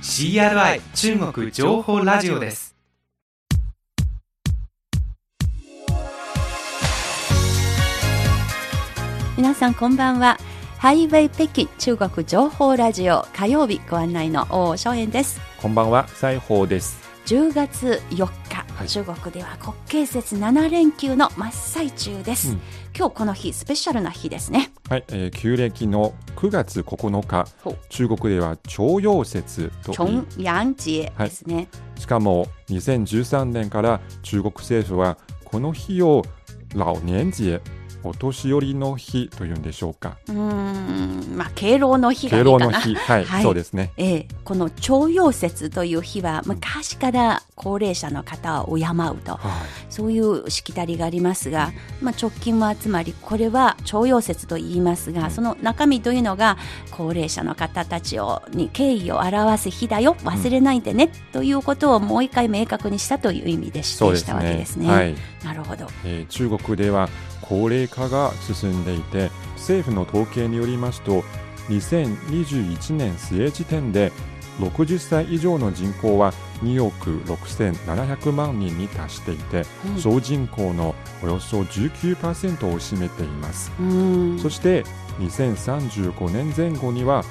CRI 中国情報ラジオです。皆さんこんばんは。ハイウェイ北京中国情報ラジオ火曜日ご案内の王正円です。こんばんは、西宝です。10月4日、はい。中国では国慶節7連休の真っ最中です、うん今日この日スペシャルな日ですね。はい、えー旧暦の9月9日中国では徴用節とチョンヤンジエですね、しかも2013年から中国政府はこの日を老年節お年寄りの日というんでしょうか。うーんまあ敬老の日がい敬いかな。老の日、はい、はい。そうですね。ええ、この徴用節という日は昔から高齢者の方を敬うと。はい、そういうしきたりがありますが、まあ、直近も集まりこれは徴用節と言いますがその中身というのが高齢者の方たちをに敬意を表す日だよ。忘れないでね、ということをもう一回明確にしたという意味でしたわけですね。はい、なるほど。えー中国では高齢化が進んでいて政府の統計によりますと2021年末時点で60歳以上の人口は2億6700万人に達していて、うん。総人口のおよそ19%を占めています、そして2035年前後には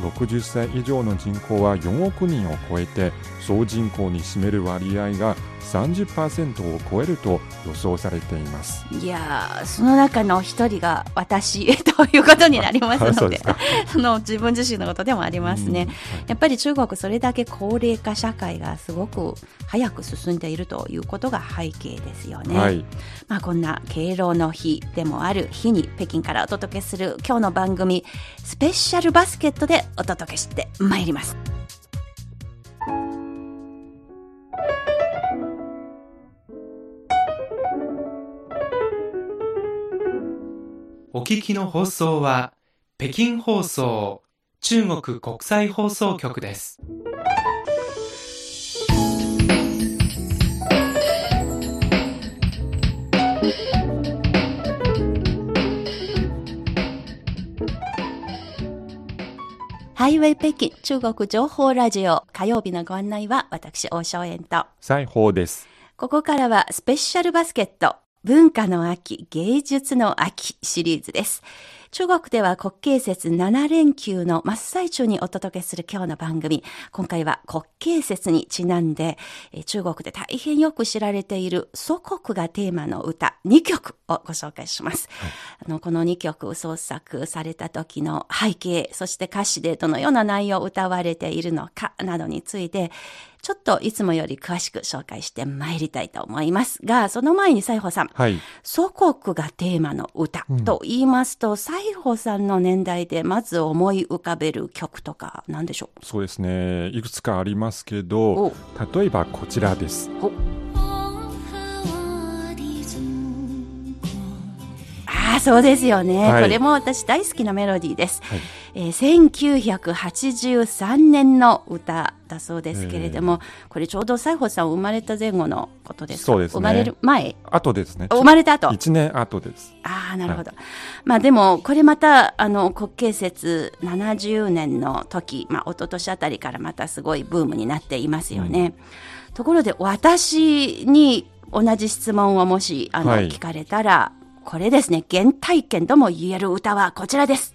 60歳以上の人口は4億人を超えて総人口に占める割合が30%を超えると予想されています。いやーその中の一人が私ということになりますので。その自分自身のことでもありますね。やっぱり中国それだけ高齢化社会がすごく早く進んでいるということが背景ですよね。はい、まあこんな敬老の日でもある日に北京からお届けする今日の番組スペシャルバスケットでお届けしてまいります。お聞きの放送は北京放送中国国際放送局です。ハイウェイ北京中国情報ラジオ。火曜日のご案内は私大正円と。西宝です。ここからはスペシャルバスケット文化の秋芸術の秋シリーズです。中国では国慶節7連休の真っ最中にお届けする今日の番組。今回は国慶節にちなんで、えー中国で大変よく知られている祖国がテーマの歌2曲をご紹介します。あの、この2曲創作された時の背景、そして歌詞でどのような内容を歌われているのかなどについて、ちょっといつもより詳しく紹介してまいりたいと思いますが、その前に西宝さん、はい、祖国がテーマの歌と言いますと、西宝さんの年代でまず思い浮かべる曲とか何でしょそうですね。いくつかありますけうどお、例えばこちらです。そうですよね、はい。これも私大好きなメロディーです。はい。えー1983年の歌だそうですけれども、これちょうど西宝さん生まれた前後のことですか？そうですね。生まれる前？あとですね。生まれた後？1年後です。ああ、なるほど。まあでも、これまた、あの、国慶節70年の時、まあ、一昨年あたりからまたすごいブームになっていますよね。ところで、私に同じ質問をもし、あの、はい。聞かれたら、これですね、原体験とも言える歌はこちらです。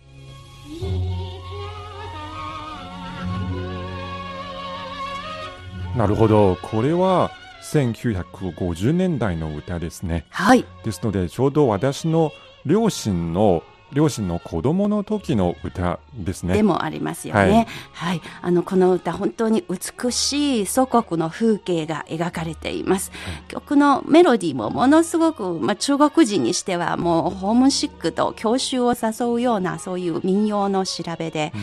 なるほど。これは1950年代の歌ですね。はい。ですので、ちょうど私の両親の、両親の子供の時の歌ですね。でもありますよね。は。はいいあの、この歌、本当に美しい祖国の風景が描かれています。曲のメロディーもものすごく、まあ、中国人にしてはもうホームシックと郷愁を誘うような、そういう民謡の調べで、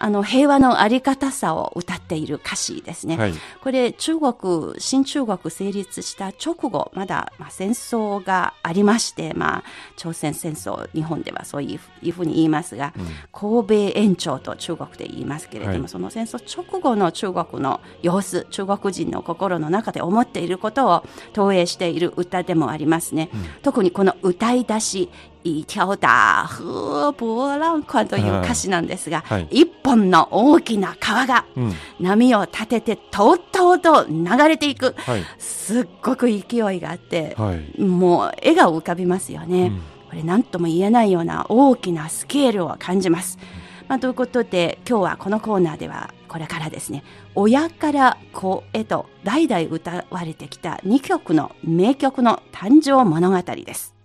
あの、平和のあり方さを歌っている歌詞ですね。はい。これ、中国、新中国成立した直後、まだ、まあ、戦争がありまして、まあ、朝鮮戦争、日本ではそういういうふうに言いますが、神戸延長と中国で言いますけれども、はいその戦争直後の中国の様子、中国人の心の中で思っていることを投影している歌でもありますね。特にこの歌い出し、一条大河波浪宽という歌詞なんですが、はい一本の大きな川がうん。波を立ててとうとうと流れていく。はい。すっごく勢いがあって、はい。もう笑顔浮かびますよね。うんこれ何とも言えないような大きなスケールを感じます。まあ、ということで今日はこのコーナーではこれからですね親から子へと代々歌われてきた2曲の名曲の誕生物語です。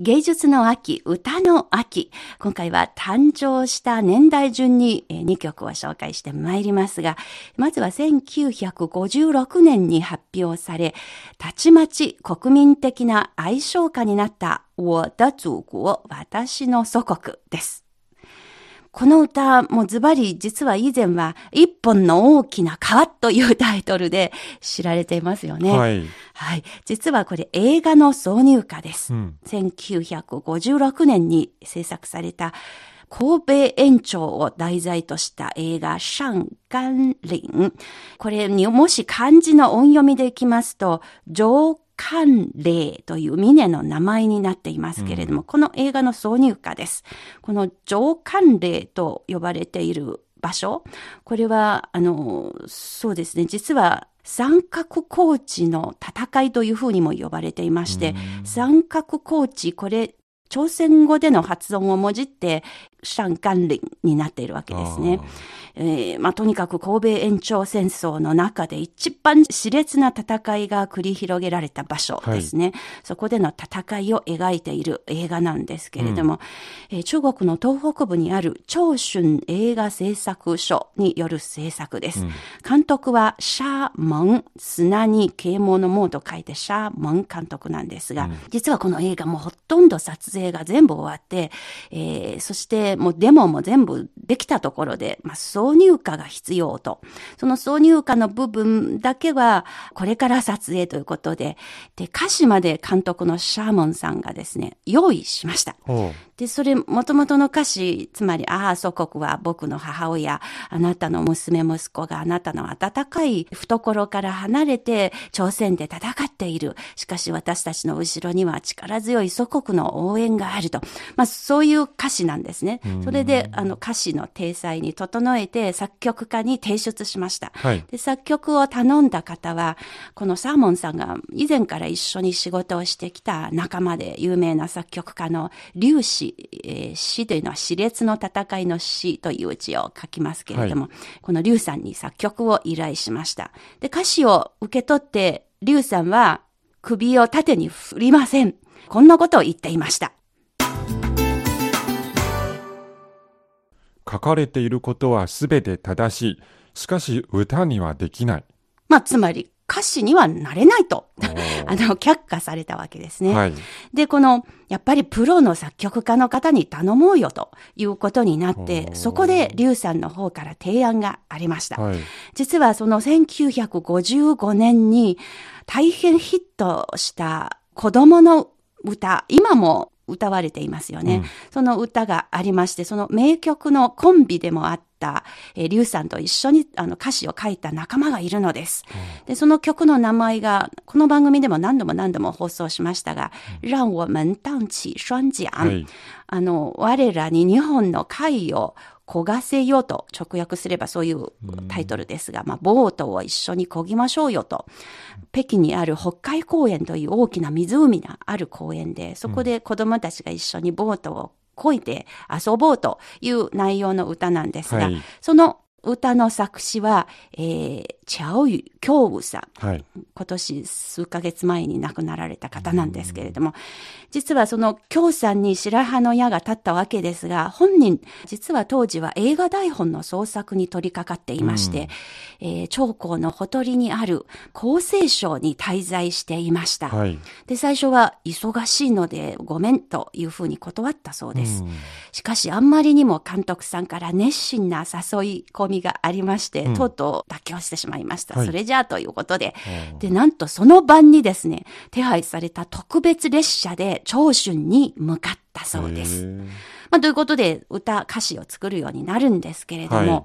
芸術の秋、歌の秋。今回は誕生した年代順に2曲を紹介してまいりますが、まずは1956年に発表され、たちまち国民的な愛称歌になった我的祖国、私の祖国です。この歌もズバリ実は以前は一本の大きな川というタイトルで知られていますよね。はい。はい。実はこれ映画の挿入歌です。うん。1956年に制作された神戸延長を題材とした映画、上甘岭。これにもし漢字の音読みでいきますと、上甘嶺という峰の名前になっていますけれども、この映画の挿入歌です。この上甘嶺と呼ばれている場所、これは、あの、そうですね、実は三角高地の戦いというふうにも呼ばれていまして、三角高地、これ、朝鮮語での発音をもじって、上甘嶺になっているわけですね。えーまあ、とにかく神戸延長戦争の中で一番熾烈な戦いが繰り広げられた場所ですね。そこでの戦いを描いている映画なんですけれども、えー中国の東北部にある長春映画製作所による制作です。監督はシャーモン、砂に啓蒙の門と書いてシャーモン監督なんですが、実はこの映画もほとんど撮影が全部終わって、えーそしてもうデモも全部できたところで、まあ、挿入歌が必要と。その挿入歌の部分だけはこれから撮影ということで、で、歌詞まで監督のシャーモンさんがですね、用意しました。ほで、それ、元々の歌詞、つまり、ああ、祖国は僕の母親、あなたの娘息子があなたの温かい懐から離れて、朝鮮で戦っている。しかし私たちの後ろには力強い祖国の応援があると。まあ、そういう歌詞なんですね。それで、あの、歌詞の体裁に整えて、作曲家に提出しました。はいで、作曲を頼んだ方は、このサーモンさんが以前から一緒に仕事をしてきた仲間で有名な作曲家の劉氏、えー詩というのは熾烈の戦いの詩という字を書きますけれども、この劉さんに作曲を依頼しました。で、歌詞を受け取って、劉さんは首を縦に振りません。こんなことを言っていました。書かれていることはすべて正しい。しかし歌にはできない。まあ、つまり歌詞にはなれないと、あの、却下されたわけですね。はい。で、この、やっぱりプロの作曲家の方に頼もうよということになっおて、ーそこで劉さんの方から提案がありました。はい。実はその1955年に大変ヒットした子供の歌、今も歌われていますよね。うんその歌がありまして、その名曲のコンビでもあった、えー、リュウさんと一緒にあの歌詞を書いた仲間がいるのです。で、その曲の名前が、この番組でも何度も何度も放送しましたが、让我们荡起双桨。はい。あの、我らに日本の海を焦がせよと直訳すればそういうタイトルですが、まあ、ボートを一緒に漕ぎましょうよと。北京にある北海公園という大きな湖がある公園で、そこで子供たちが一緒にボートを漕いで遊ぼうという内容の歌なんですが、はい。その歌の作詞は、えーチャオユさん。はい。今年数ヶ月前に亡くなられた方なんですけれども、実はその京さんに白羽の矢が立ったわけですが、本人、実は当時は映画台本の創作に取り掛かっていまして、えー長江のほとりにある厚生省に滞在していました。はい。で、最初は忙しいのでごめんというふうに断ったそうです。しかし、あんまりにも監督さんから熱心な誘い込みがありまして、とうとう妥協してしまいました。はい。それじゃあということで、で、なんとその晩にですね、手配された特別列車で長春に向かったそうです。まあ、ということで、歌、歌詞を作るようになるんですけれども、はい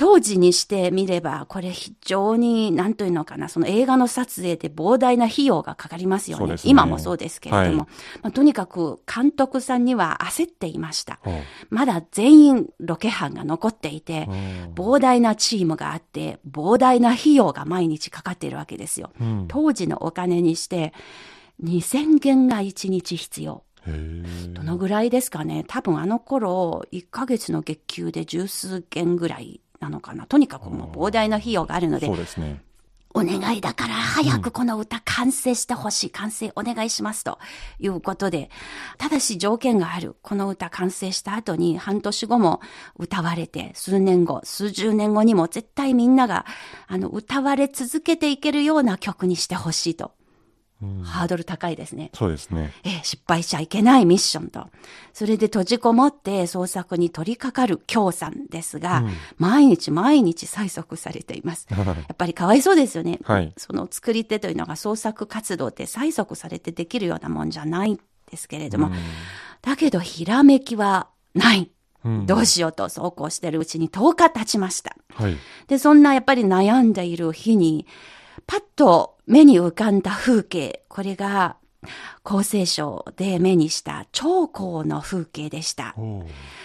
当時にしてみれば、これ非常に、なんというのかな、その映画の撮影で膨大な費用がかかりますよね。ね今もそうですけれども、はいまあ、とにかく監督さんには焦っていました。まだ全員ロケ班が残っていて、うん膨大なチームがあって、膨大な費用が毎日かかっているわけですよ。うん当時のお金にして、2000元が1日必要。どのぐらいですかね多分あの頃、1ヶ月の月給で十数件ぐらいなのかな。とにかくもう膨大な費用があるのでそう、ですね。お願いだから早くこの歌完成してほしい。完成お願いします。ということで、ただし条件がある。この歌完成した後に半年後も歌われて、数年後、数十年後にも絶対みんなが、あの、歌われ続けていけるような曲にしてほしいと。ハードル高いですね。そうですね。ええ失敗しちゃいけないミッションと。それで閉じこもって創作に取り掛かる京さんですが、毎日毎日催促されています。やっぱりかわいそうですよね。はいその作り手というのが創作活動って催促されてできるようなもんじゃないんですけれども、だけどひらめきはない。うんどうしようとそうこうしてるうちに10日経ちました。はい。で、そんなやっぱり悩んでいる日に、パッと目に浮かんだ風景、これが、厚生省で目にした長江の風景でした。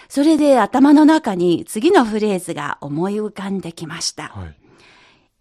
それで頭の中に次のフレーズが思い浮かんできました。はい。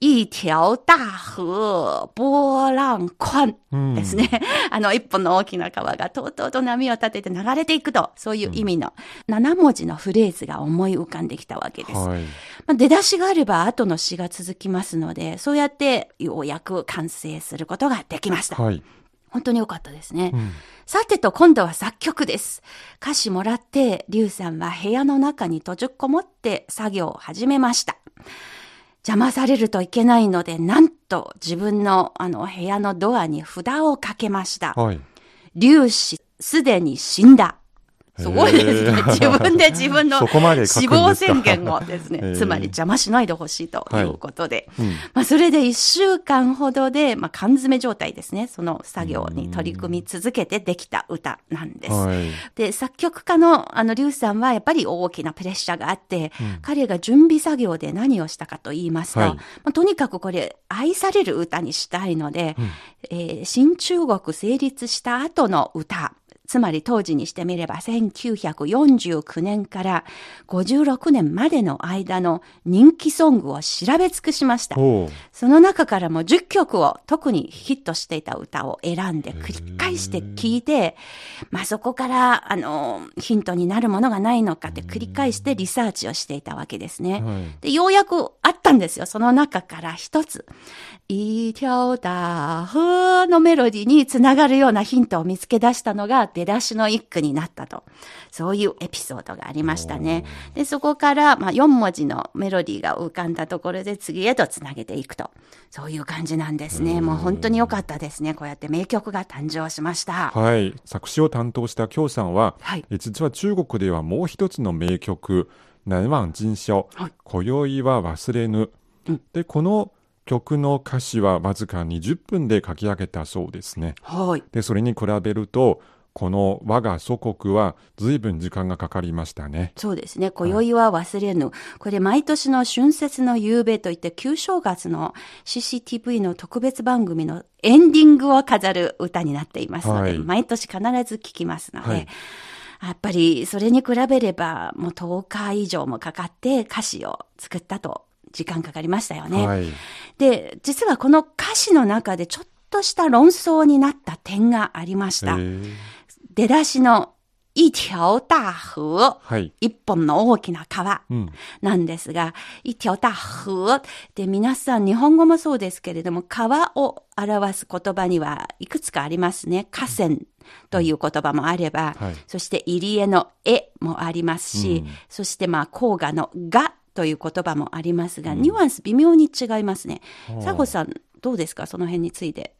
一条大河、波浪宽うんですね。あの、一本の大きな川がとうとうと波を立てて流れていくと、そういう意味の7文字のフレーズが思い浮かんできたわけです。はい。まあ、出だしがあれば後の詩が続きますので、そうやってようやく完成することができました。はい。本当に良かったですね。うんさてと今度は作曲です。歌詞もらって、リュウさんは部屋の中に閉じこもって作業を始めました。邪魔されるといけないので、なんと自分のあの部屋のドアに札をかけました。はい。粒子すでに死んだ。すごいですね。自分で自分の死亡宣言をですねつまり邪魔しないでほしいということで。うん。まあそれで一週間ほどで、まあ缶詰状態ですね。その作業に取り組み続けてできた歌なんです。はい。で、作曲家のあの、リュウさんはやっぱり大きなプレッシャーがあって、彼が準備作業で何をしたかと言いますと、はい。まあ、とにかくこれ、愛される歌にしたいので、えー新中国成立した後の歌、つまり当時にしてみれば1949年から56年までの間の人気ソングを調べ尽くしました。その中からも10曲を特にヒットしていた歌を選んで繰り返して聴いて、まあそこから、あの、ヒントになるものがないのかって繰り返してリサーチをしていたわけですね。はいで、ようやくあったんですよ。その中から一つ。一条大河のメロディーにつながるようなヒントを見つけ出したのが出だしの一句になったと。そういうエピソードがありましたね。で、そこから、まあ、4文字のメロディーが浮かんだところで次へとつなげていくと。そういう感じなんですね。もう本当に良かったですね。こうやって名曲が誕生しました。はい。作詞を担当した京さんは、はいえ実は中国ではもう一つの名曲、難忘今宵、はい今宵は忘れぬ。で、この曲の歌詞はわずか20分で書き上げたそうですね。はい。で、それに比べると、この我が祖国は随分時間がかかりましたね。そうですね。今宵は忘れぬ。これ毎年の春節の夕べといって旧正月の CCTV の特別番組のエンディングを飾る歌になっていますので、はい毎年必ず聴きますので、はいやっぱりそれに比べればもう10日以上もかかって歌詞を作ったと時間かかりましたよね。はい。で、実はこの歌詞の中でちょっとした論争になった点がありました。出だしの一条大河。はい。一本の大きな川うん。なんですが、一条大河で皆さん日本語もそうですけれども、川を表す言葉にはいくつかありますね。河川という言葉もあれば、はいそして入江の絵もありますし、うんそしてまあ黄河のがという言葉もありますが、ニュアンス微妙に違いますね。西郷さん、どうですか？その辺について。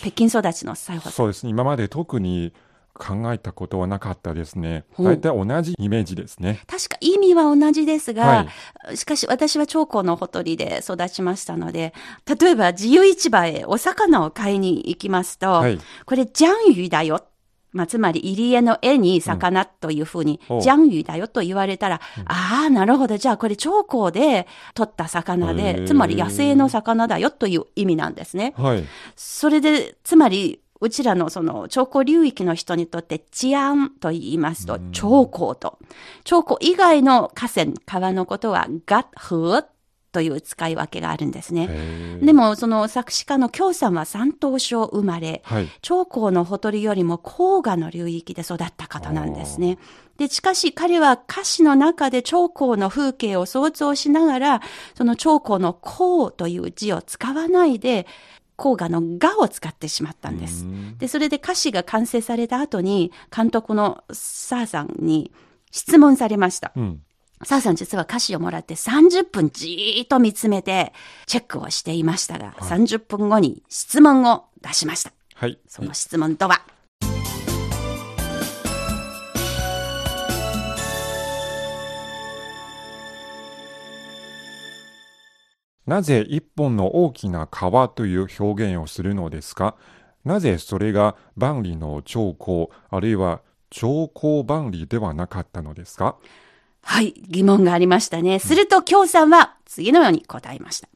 北京育ちの西郷さん。そうですね。今まで特に考えたことはなかったですね。大体同じイメージですね。確か意味は同じですが、はしかし私は長江のほとりで育ちましたので、例えば自由市場へお魚を買いに行きますと、はいこれジャンユだよ。まあ、つまり入江の絵に魚というふうに、おジャンユだよと言われたら、ああ、なるほど。じゃあこれ長江で取った魚へで、ーつまり野生の魚だよという意味なんですね。はい。それで、つまり、うちらのその、長江流域の人にとって、治安と言いますと、長江と。長江以外の河川、川のことは、ガッフという使い分けがあるんですね。でも、その作詞家の京さんは山東省生まれ、はい。長江のほとりよりも黄河の流域で育った方なんですね。で、しかし彼は歌詞の中で長江の風景を想像しながら、その長江の江という字を使わないで、黄河のがを使ってしまったんです。で、それで歌詞が完成された後に、監督のサーさんに質問されました。うん。サーさん実は歌詞をもらって30分じーっと見つめてチェックをしていましたが、30分後に質問を出しました。はい。その質問とは、なぜ一本の大きな川という表現をするのですか？なぜそれが万里の長江、あるいは長江万里ではなかったのですか？はい、疑問がありましたね。すると、京さんは次のように答えました。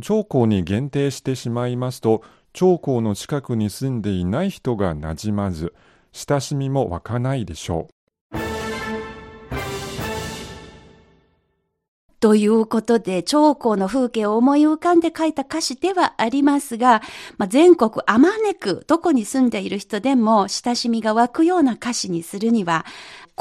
長江に限定してしまいますと、長江の近くに住んでいない人が馴染まず、親しみも湧かないでしょということで、長江の風景を思い浮かんで書いた歌詞ではありますが、まあ、全国あまねくどこに住んでいる人でも親しみが湧くような歌詞にするには、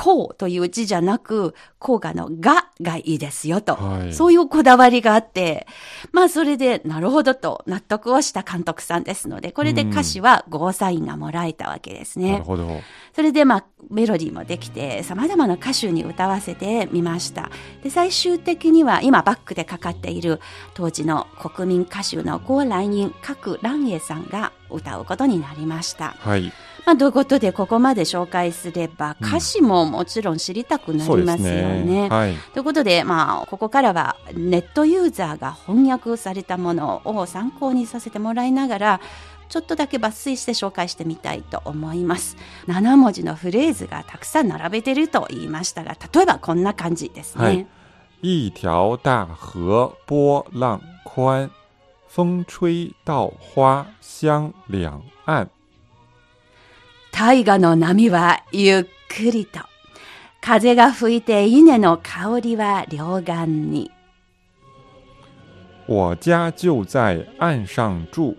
こうという字じゃなく、黄河のががいいですよと、はいそういうこだわりがあって、まあそれでなるほどと納得をした監督さんですので、これで歌詞はゴーサインがもらえたわけですう。ね。なるほど。それでまあメロディーもできて様々な歌手に歌わせてみました。で最終的には今バックでかかっている当時の国民歌手のゴーライニン各蘭英さんが歌うことになりました。はい。まあということでここまで紹介すれば歌詞ももちろん知りたくなりますすよね。ね。はい。ということで、まあ、ここからはネットユーザーが翻訳されたものを参考にさせてもらいながら、ちょっとだけ抜粋して紹介してみたいと思います。7文字のフレーズがたくさん並べてると言いましたが、例えばこんな感じですね。はい一条大河波浪宽，风吹稻花香两岸。大河の波はゆっくりと。風が吹いて稲の香りは両岸に。我家就在岸上住，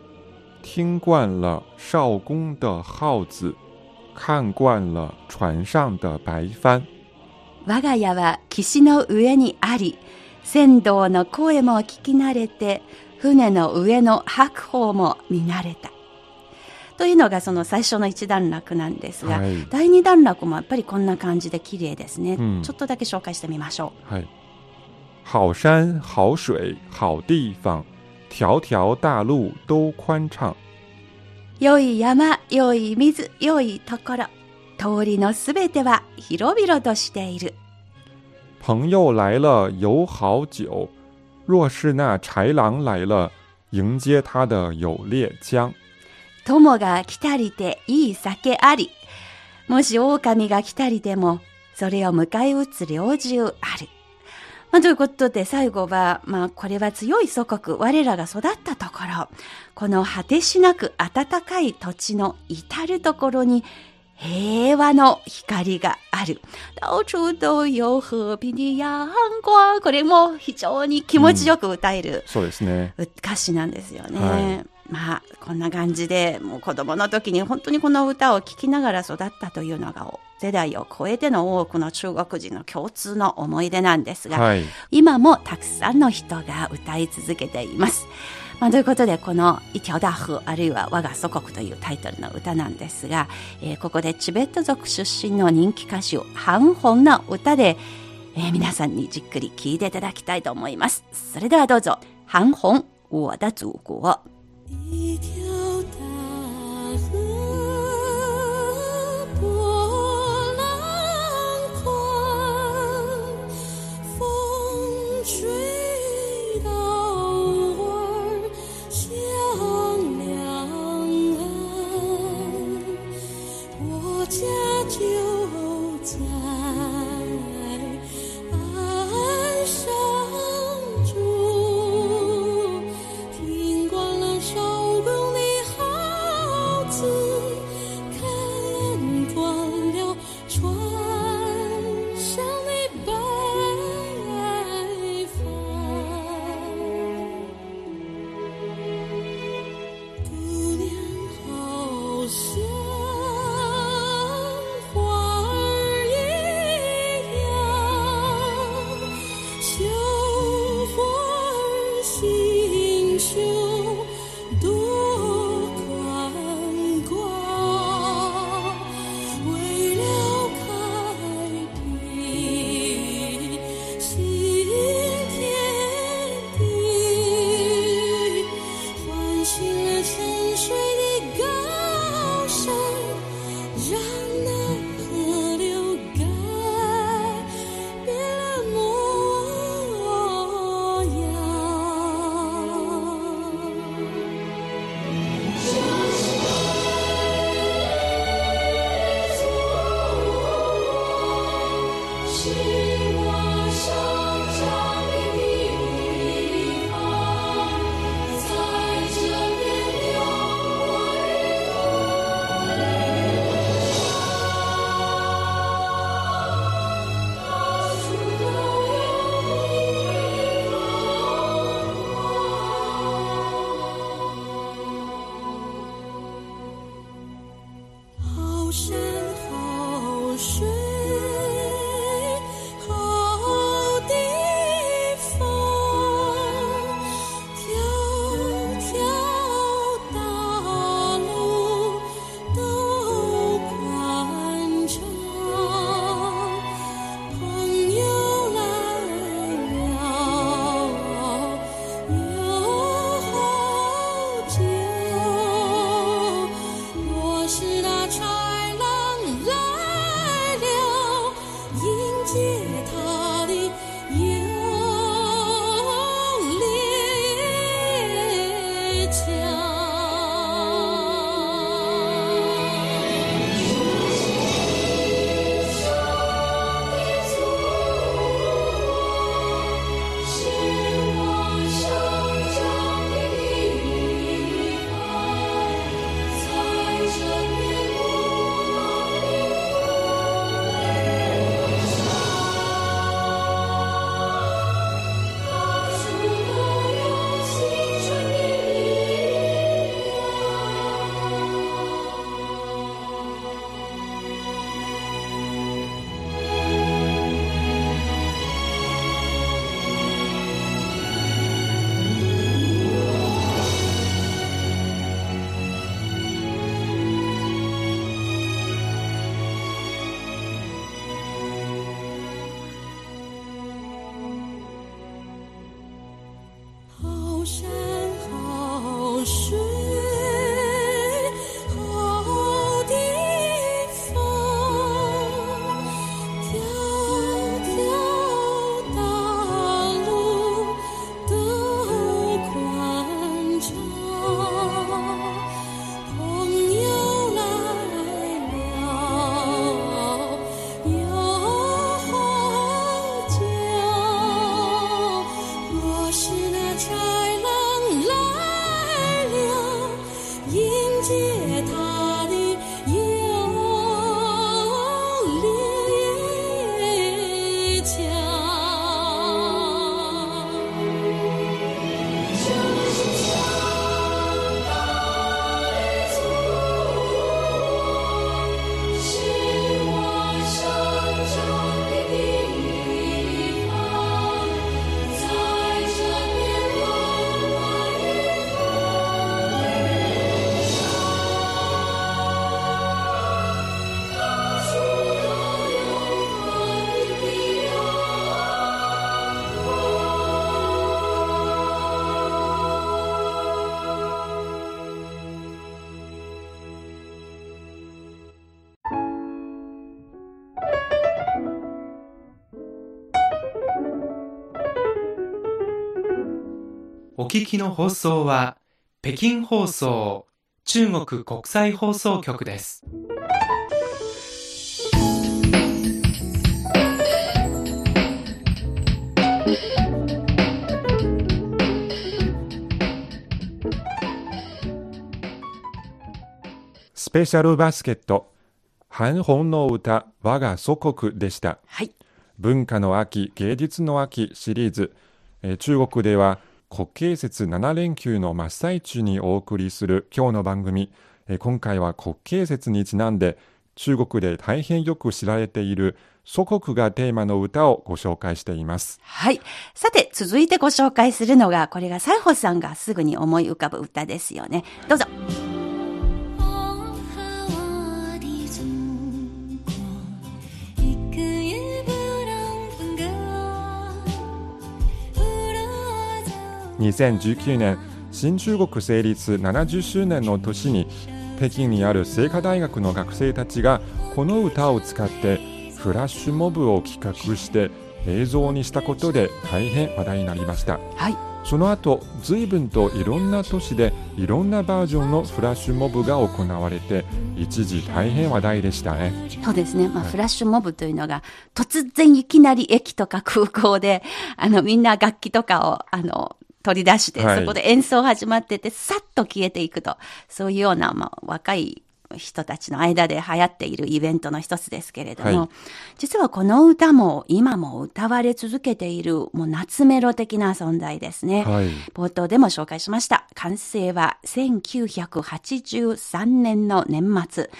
听惯了少公的号子，看惯了船上的白帆。我が家は岸の上にあり、船頭の声も聞き慣れて、船の上の白鵬も見慣れた。というのがその最初の一段落なんですが、はい第二段落もやっぱりこんな感じで綺麗ですね。うんちょっとだけ紹介してみましょう。嗨，好山好水好地方，条条大路都宽敞。良い山、良い水、良いところ。通りのすべては広々としている。朋友来了有好酒，若是那豺狼来了，迎接他的有猎枪。友が来たりていい酒あり。もし狼が来たりでも、それを迎え撃つ猟銃ある。まあ、ということで最後は、まあ、これは強い祖国、我らが育ったところ、この果てしなく暖かい土地の至るところに、平和の光がある。到处都有和平的陽光。これも非常に気持ちよく歌えるそうですね。歌詞なんですよね。はいまあこんな感じでもう子供の時に本当にこの歌を聴きながら育ったというのが世代を超えての多くの中国人の共通の思い出なんですが、はい。今もたくさんの人が歌い続けています。まあ、ということでこの「一条大河」あるいは「我が祖国」というタイトルの歌なんですが、えーここでチベット族出身の人気歌手ハン・ホンの歌で、えー皆さんにじっくり聴いていただきたいと思います。それではどうぞ「ハン・ホン我的祖国」。一条お聞きの放送は北京放送中国国際放送局です。スペシャルバスケット、反本の歌、我が祖国でした。はい。文化の秋、芸術の秋シリーズ。えー中国では国慶節7連休の真っ最中にお送りする今日の番組。え今回は国慶節にちなんで中国で大変よく知られている祖国がテーマの歌をご紹介しています。はい。さて、続いてご紹介するのが、これが西穂さんがすぐに思い浮かぶ歌ですよね。どうぞ。2019年、新中国成立70周年の年に、北京にある清華大学の学生たちがこの歌を使ってフラッシュモブを企画して映像にしたことで大変話題になりました。はい。その後、随分といろんな都市でいろんなバージョンのフラッシュモブが行われて、一時大変話題でしたね。そうですね。まあ、フラッシュモブというのが、突然いきなり駅とか空港で、あの、みんな楽器とかを、あの、取り出して、はいそこで演奏始まってて、さっと消えていくと。そういうような、まあ、若い人たちの間で流行っているイベントの一つですけれども、はい実はこの歌も今も歌われ続けている、もう夏メロ的な存在ですね。はい。冒頭でも紹介しました。完成は1983年の年末。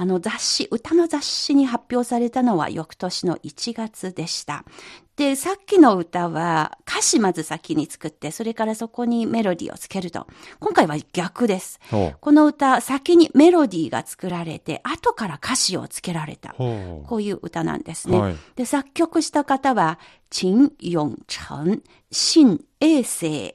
あの雑誌、歌の雑誌に発表されたのは翌年の1月でした。で、さっきの歌は歌詞まず先に作って、それからそこにメロディーをつけると。今回は逆です。ほこの歌、先にメロディーが作られて、後から歌詞をつけられた。ほこういう歌なんですね。はいで、作曲した方は、陳永成、新衛生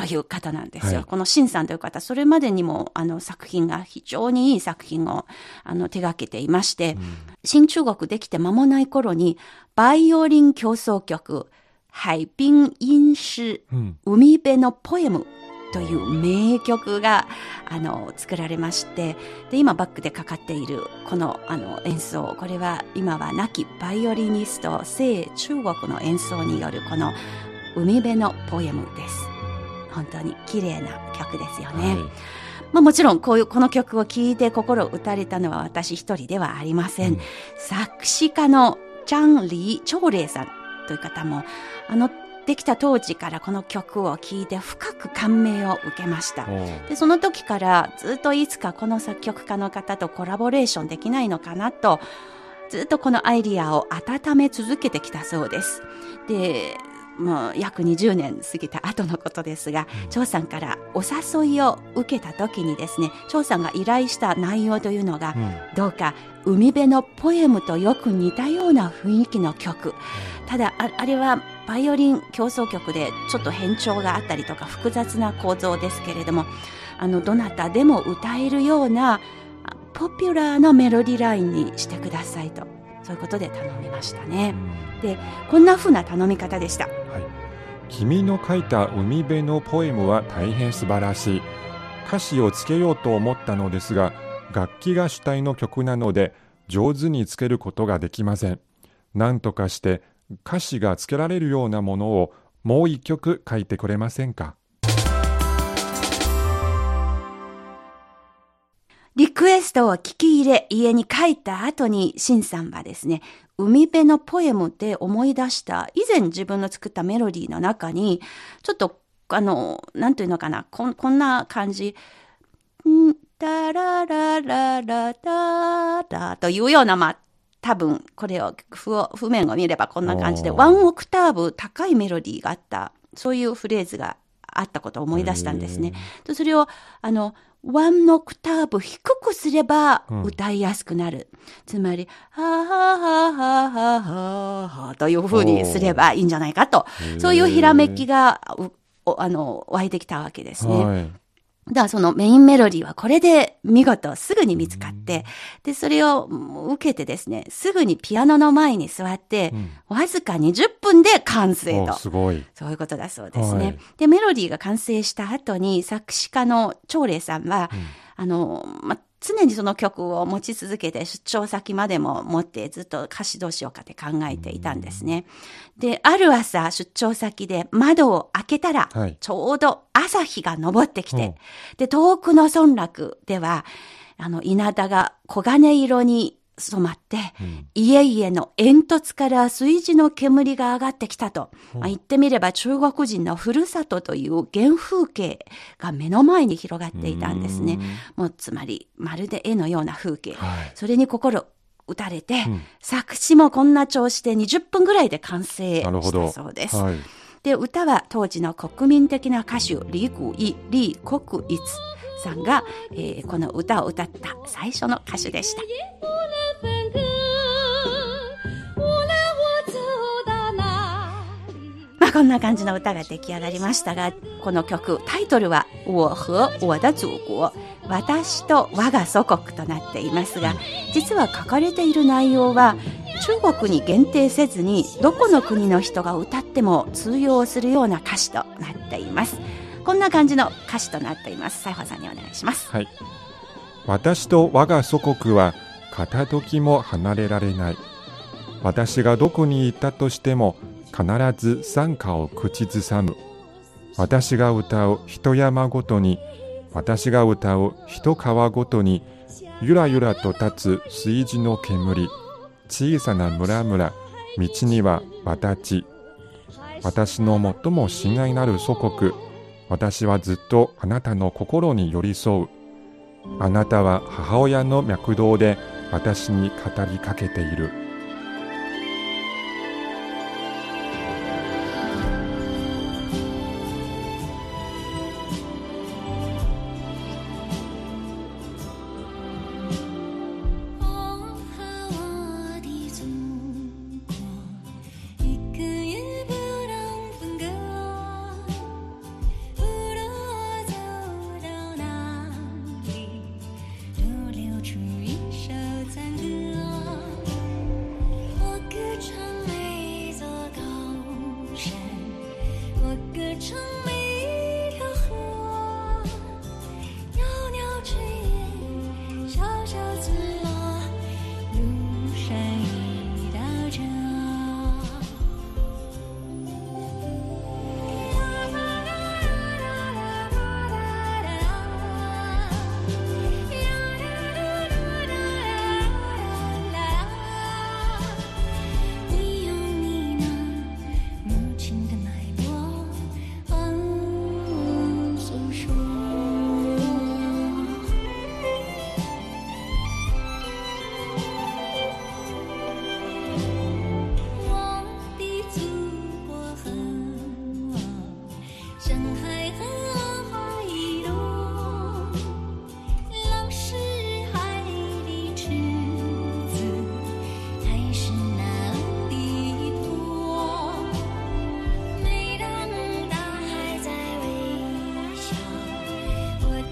という方なんですよ。はいこの新さんという方、それまでにも、あの、作品が、非常にいい作品を、あの、手掛けていまして、新中国できて間もない頃に、バイオリン競争曲、海滨吟詩、うん海辺のポエムという名曲が、あの、作られまして、で、今バックでかかっているこの、あの、演奏、これは今は亡きバイオリニスト、聖中国の演奏によるこの海辺のポエムです。本当に綺麗な曲ですよね。はいまあもちろんこういう、この曲を聴いて心打たれたのは私一人ではありません。うん作詞家のジャン・リー・チョウレイさんという方も、あの、できた当時からこの曲を聴いて深く感銘を受けました。で、その時からずっといつかこの作曲家の方とコラボレーションできないのかなと、ずっとこのアイディアを温め続けてきたそうです。で、もう約20年過ぎた後のことですが、張さんからお誘いを受けた時にですね、張さんが依頼した内容というのが、うんどうか海辺のポエムとよく似たような雰囲気の曲。ただあ、あれはバイオリン競争曲でちょっと変調があったりとか複雑な構造ですけれども、あの、どなたでも歌えるようなあポピュラーなメロディラインにしてくださいと。そういうことで頼みましたね。で、こんな風な頼み方でした。君の書いた海辺のポエムは大変素晴らしい。歌詞をつけようと思ったのですが楽器が主体の曲なので上手につけることができません。何とかして歌詞がつけられるようなものをもう一曲書いてくれませんか？リクエストを聞き入れ、家に帰った後に、シンさんはですね、海辺のポエムで思い出した、以前自分の作ったメロディーの中に、ちょっと、あの、なんていうのかな、こんこんな感じ、んタララララタタというような、まあ、多分、これを、譜を、譜面を見ればこんな感じで、ワンオクターブ高いメロディーがあった、そういうフレーズがあったことを思い出したんですね。でそれを、あの、ワンオクターブ低くすればうん歌いやすくなる。つまり、はーはーはーはーはーはーはーという風にすればいいんじゃないかと。そういうひらめきが、あの、湧いてきたわけですね。はいだからそのメインメロディーはこれで見事すぐに見つかって、で、それを受けてですね、すぐにピアノの前に座って、わずか20分で完成おと。すごい。そういうことだそうですね。はいで、メロディーが完成した後に作詞家の長麗さんは、あの、ま、常にその曲を持ち続けて出張先までも持ってずっと歌詞どうしようかって考えていたんですね。で、ある朝出張先で窓を開けたら、はい。ちょうど朝日が昇ってきて、う。んで、遠くの村落では、あの、稲田が黄金色に染まって、家々の煙突から炊事の煙が上がってきたと。まあ、言ってみれば中国人のふるさとという原風景が目の前に広がっていたんですね。もうつまり、まるで絵のような風景。はいそれに心打たれて、ん作詞もこんな調子で20分ぐらいで完成し。たそうです。はい。で、歌は当時の国民的な歌手、李谷一、李国一さんが、えーこの歌を歌った最初の歌手でした。あこんな感じの歌が出来上がりましたが、この曲、タイトルは、我和我的祖国、私と我が祖国となっていますが、実は書かれている内容は、中国に限定せずに、どこの国の人が歌っても通用するような歌詞となっています。こんな感じの歌詞となっています。西郷さんにお願いします。はい。私と我が祖国は片時も離れられない。私がどこにいたとしても必ず賛歌を口ずさむ。私が歌う一山ごとに、私が歌う一川ごとに、ゆらゆらと立つ炊事の煙、小さな村々、道には私。私の最も親愛なる祖国、私はずっとあなたの心に寄り添う。あなたは母親の脈動で私に語りかけている。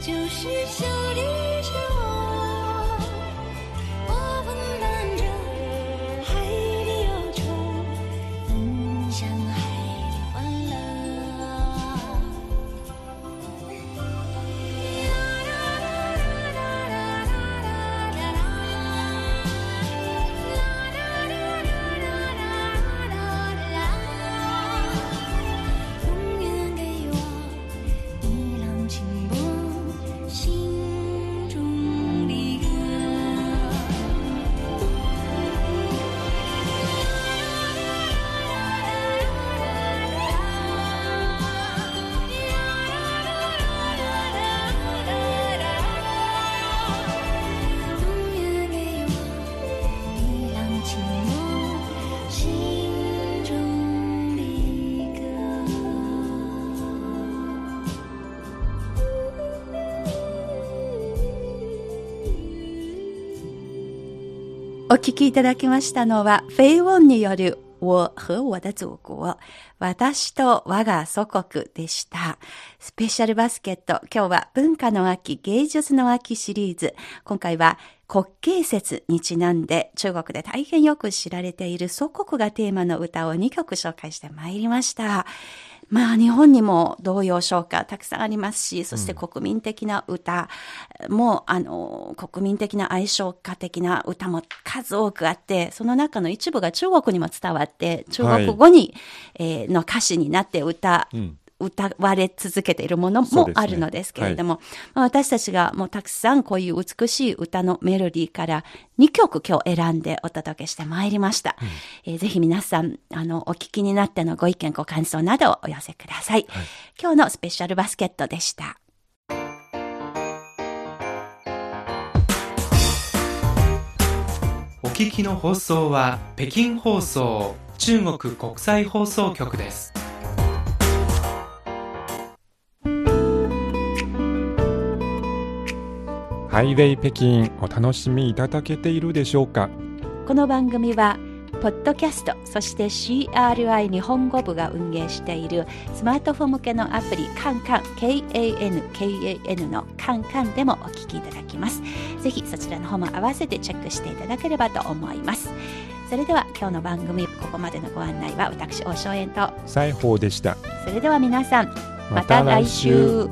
就是秀丽之歌。お聴きいただきましたのは、フェイウォンによる我和我的祖国。私と我が祖国でした。スペシャルバスケット。今日は文化の秋、芸術の秋シリーズ。今回は国慶節にちなんで中国で大変よく知られている祖国がテーマの歌を2曲紹介してまいりました。まあ日本にも童謡唱歌たくさんありますし、そして国民的な歌も、あの、国民的な愛唱歌的な歌も数多くあって、その中の一部が中国にも伝わって、中国語に、えーの歌詞になって歌、ん歌われ続けているものもあるのですけれども、まあ私たちがもうたくさんこういう美しい歌のメロディーから2曲今日選んでお届けしてまいりました。えーぜひ皆さん、あの、お聞きになってのご意見、ご感想などをお寄せください。今日のスペシャルバスケットでした。お聞きの放送は北京放送中国国際放送局です。ハイウェイ北京お楽しみいただけているでしょうか？この番組は、ポッドキャスト、そして CRI 日本語部が運営しているスマートフォン向けのアプリカンカン KAN、のカンカンでもお聞きいただきます。ぜひそちらの方も合わせてチェックしていただければと思います。それでは今日の番組、ここまでのご案内は私、大正円と、西宝でした。それでは皆さん、ままた来週